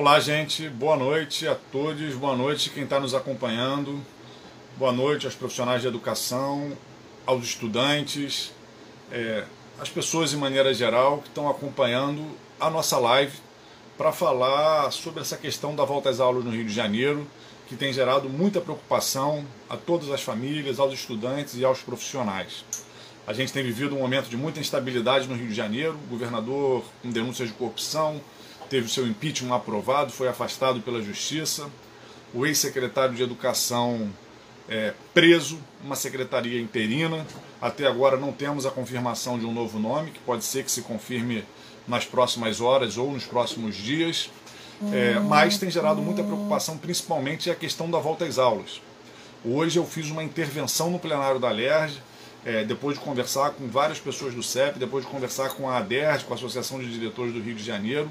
Olá, gente. Boa noite a todos. Boa noite quem está nos acompanhando. Boa noite aos profissionais de educação, aos estudantes, é, às pessoas de maneira geral que estão acompanhando a nossa live para falar sobre essa questão da volta às aulas no Rio de Janeiro, que tem gerado muita preocupação a todas as famílias, aos estudantes e aos profissionais. A gente tem vivido um momento de muita instabilidade no Rio de Janeiro, governador com denúncias de corrupção, teve o seu impeachment aprovado, foi afastado pela Justiça. O ex-secretário de Educação é, preso, uma secretaria interina. Até agora não temos a confirmação de um novo nome, que pode ser que se confirme nas próximas horas ou nos próximos dias. É, mas tem gerado muita preocupação, principalmente a questão da volta às aulas. Hoje eu fiz uma intervenção no plenário da LERJ, é, depois de conversar com várias pessoas do CEP, depois de conversar com a ADERJ, com a Associação de Diretores do Rio de Janeiro,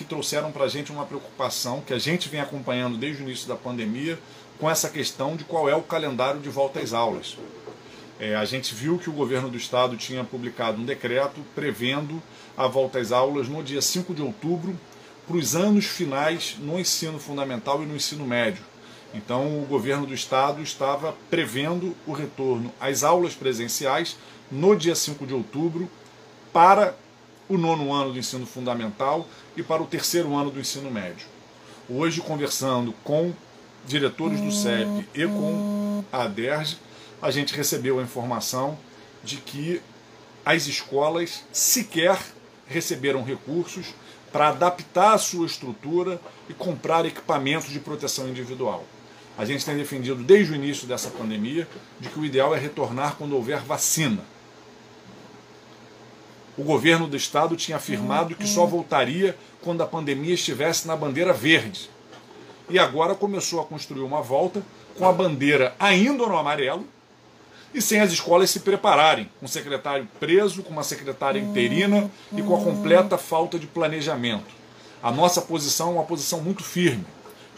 que trouxeram para a gente uma preocupação que a gente vem acompanhando desde o início da pandemia com essa questão de qual é o calendário de volta às aulas. É, a gente viu que o governo do estado tinha publicado um decreto prevendo a volta às aulas no dia 5 de outubro para os anos finais no ensino fundamental e no ensino médio. Então, o governo do estado estava prevendo o retorno às aulas presenciais no dia 5 de outubro para o nono ano do ensino fundamental e para o terceiro ano do ensino médio. Hoje, conversando com diretores do CEP e com a ADERJ, a gente recebeu a informação de que as escolas sequer receberam recursos para adaptar a sua estrutura e comprar equipamentos de proteção individual. A gente tem defendido desde o início dessa pandemia de que o ideal é retornar quando houver vacina o governo do estado tinha afirmado que só voltaria quando a pandemia estivesse na bandeira verde. E agora começou a construir uma volta com a bandeira ainda no amarelo e sem as escolas se prepararem, com o secretário preso, com uma secretária interina e com a completa falta de planejamento. A nossa posição é uma posição muito firme.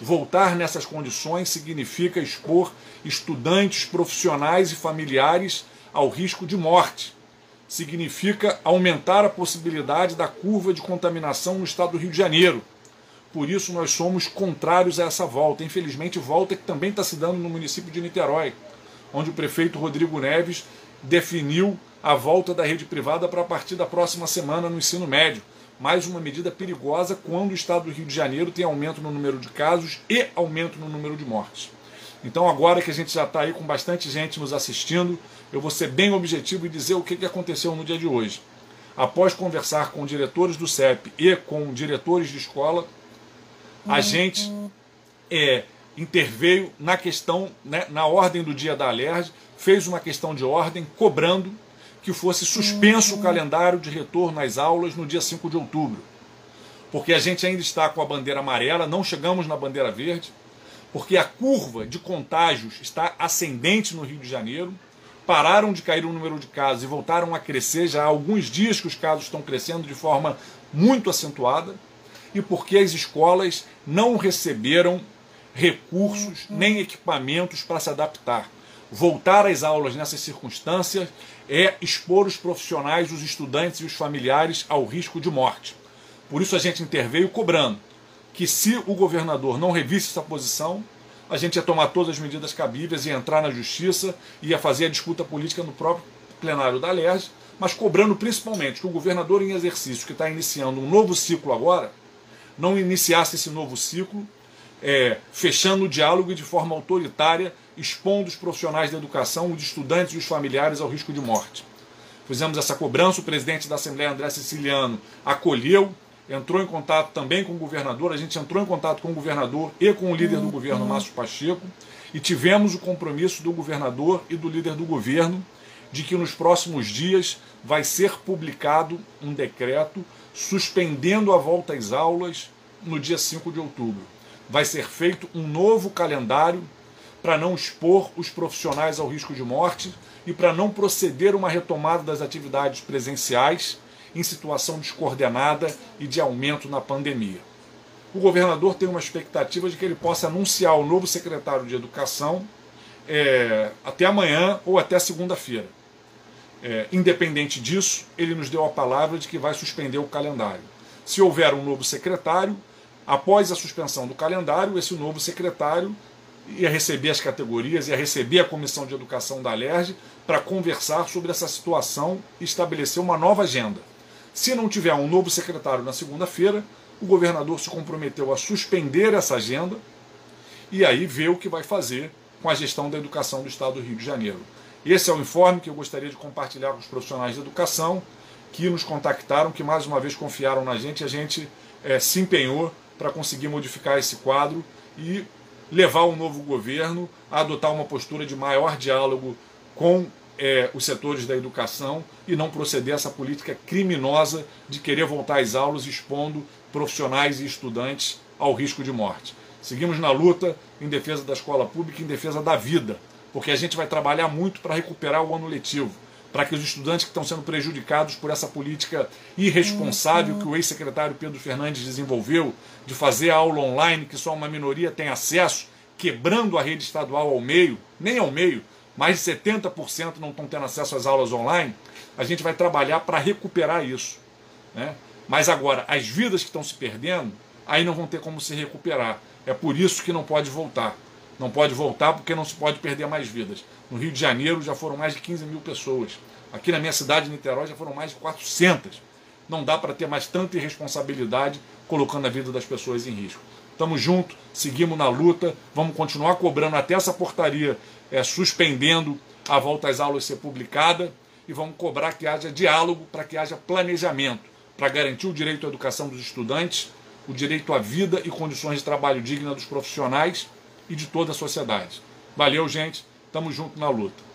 Voltar nessas condições significa expor estudantes, profissionais e familiares ao risco de morte significa aumentar a possibilidade da curva de contaminação no estado do Rio de Janeiro. Por isso, nós somos contrários a essa volta. Infelizmente, volta que também está se dando no município de Niterói, onde o prefeito Rodrigo Neves definiu a volta da rede privada para a partir da próxima semana no ensino médio. Mais uma medida perigosa quando o estado do Rio de Janeiro tem aumento no número de casos e aumento no número de mortes. Então, agora que a gente já está aí com bastante gente nos assistindo, eu vou ser bem objetivo e dizer o que aconteceu no dia de hoje. Após conversar com diretores do CEP e com diretores de escola, a uhum. gente é, interveio na questão, né, na ordem do dia da Alerj, fez uma questão de ordem cobrando que fosse suspenso o uhum. calendário de retorno às aulas no dia 5 de outubro. Porque a gente ainda está com a bandeira amarela, não chegamos na bandeira verde, porque a curva de contágios está ascendente no Rio de Janeiro, pararam de cair o número de casos e voltaram a crescer, já há alguns dias que os casos estão crescendo de forma muito acentuada, e porque as escolas não receberam recursos nem equipamentos para se adaptar. Voltar às aulas nessas circunstâncias é expor os profissionais, os estudantes e os familiares ao risco de morte. Por isso a gente interveio cobrando que se o governador não revisse essa posição, a gente ia tomar todas as medidas cabíveis, ia entrar na justiça, ia fazer a disputa política no próprio plenário da LERJ, mas cobrando principalmente que o governador em exercício, que está iniciando um novo ciclo agora, não iniciasse esse novo ciclo é, fechando o diálogo de forma autoritária, expondo os profissionais da educação, os estudantes e os familiares ao risco de morte. Fizemos essa cobrança, o presidente da Assembleia, André Siciliano, acolheu, entrou em contato também com o governador, a gente entrou em contato com o governador e com o líder do governo, Márcio Pacheco, e tivemos o compromisso do governador e do líder do governo de que nos próximos dias vai ser publicado um decreto suspendendo a volta às aulas no dia 5 de outubro. Vai ser feito um novo calendário para não expor os profissionais ao risco de morte e para não proceder uma retomada das atividades presenciais em situação descoordenada e de aumento na pandemia. O governador tem uma expectativa de que ele possa anunciar o novo secretário de Educação é, até amanhã ou até segunda-feira. É, independente disso, ele nos deu a palavra de que vai suspender o calendário. Se houver um novo secretário, Após a suspensão do calendário, esse novo secretário ia receber as categorias, ia receber a comissão de educação da LERJ para conversar sobre essa situação e estabelecer uma nova agenda. Se não tiver um novo secretário na segunda-feira, o governador se comprometeu a suspender essa agenda e aí ver o que vai fazer com a gestão da educação do Estado do Rio de Janeiro. Esse é o informe que eu gostaria de compartilhar com os profissionais de educação que nos contactaram, que mais uma vez confiaram na gente, a gente é, se empenhou para conseguir modificar esse quadro e levar o novo governo a adotar uma postura de maior diálogo com é, os setores da educação e não proceder a essa política criminosa de querer voltar às aulas expondo profissionais e estudantes ao risco de morte. Seguimos na luta em defesa da escola pública, em defesa da vida, porque a gente vai trabalhar muito para recuperar o ano letivo, para que os estudantes que estão sendo prejudicados por essa política irresponsável que o ex-secretário Pedro Fernandes desenvolveu, de fazer a aula online que só uma minoria tem acesso, quebrando a rede estadual ao meio, nem ao meio, mais de 70% não estão tendo acesso às aulas online, a gente vai trabalhar para recuperar isso. Né? Mas agora, as vidas que estão se perdendo, aí não vão ter como se recuperar. É por isso que não pode voltar. Não pode voltar porque não se pode perder mais vidas. No Rio de Janeiro já foram mais de 15 mil pessoas. Aqui na minha cidade, Niterói, já foram mais de 400. Não dá para ter mais tanta irresponsabilidade colocando a vida das pessoas em risco. Estamos juntos, seguimos na luta, vamos continuar cobrando até essa portaria é, suspendendo a volta às aulas ser publicada e vamos cobrar que haja diálogo para que haja planejamento, para garantir o direito à educação dos estudantes, o direito à vida e condições de trabalho digna dos profissionais e de toda a sociedade. Valeu, gente. Tamo junto na luta.